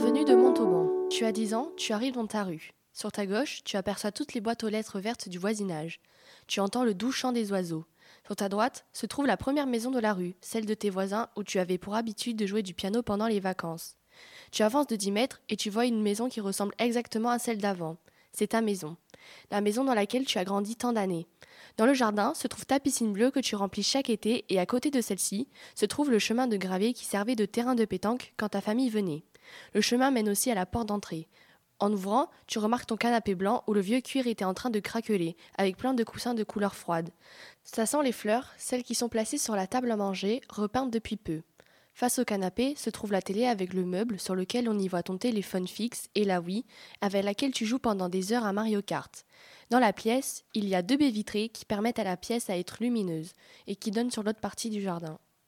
Avenue de Montauban. Tu as 10 ans, tu arrives dans ta rue. Sur ta gauche, tu aperçois toutes les boîtes aux lettres vertes du voisinage. Tu entends le doux chant des oiseaux. Sur ta droite se trouve la première maison de la rue, celle de tes voisins où tu avais pour habitude de jouer du piano pendant les vacances. Tu avances de 10 mètres et tu vois une maison qui ressemble exactement à celle d'avant. C'est ta maison. La maison dans laquelle tu as grandi tant d'années. Dans le jardin se trouve ta piscine bleue que tu remplis chaque été et à côté de celle-ci se trouve le chemin de gravier qui servait de terrain de pétanque quand ta famille venait. Le chemin mène aussi à la porte d'entrée. En ouvrant, tu remarques ton canapé blanc où le vieux cuir était en train de craqueler, avec plein de coussins de couleur froide. Ça sent les fleurs, celles qui sont placées sur la table à manger, repeintes depuis peu. Face au canapé se trouve la télé avec le meuble sur lequel on y voit ton téléphone fixe et la Wii, avec laquelle tu joues pendant des heures à Mario Kart. Dans la pièce, il y a deux baies vitrées qui permettent à la pièce à être lumineuse et qui donnent sur l'autre partie du jardin.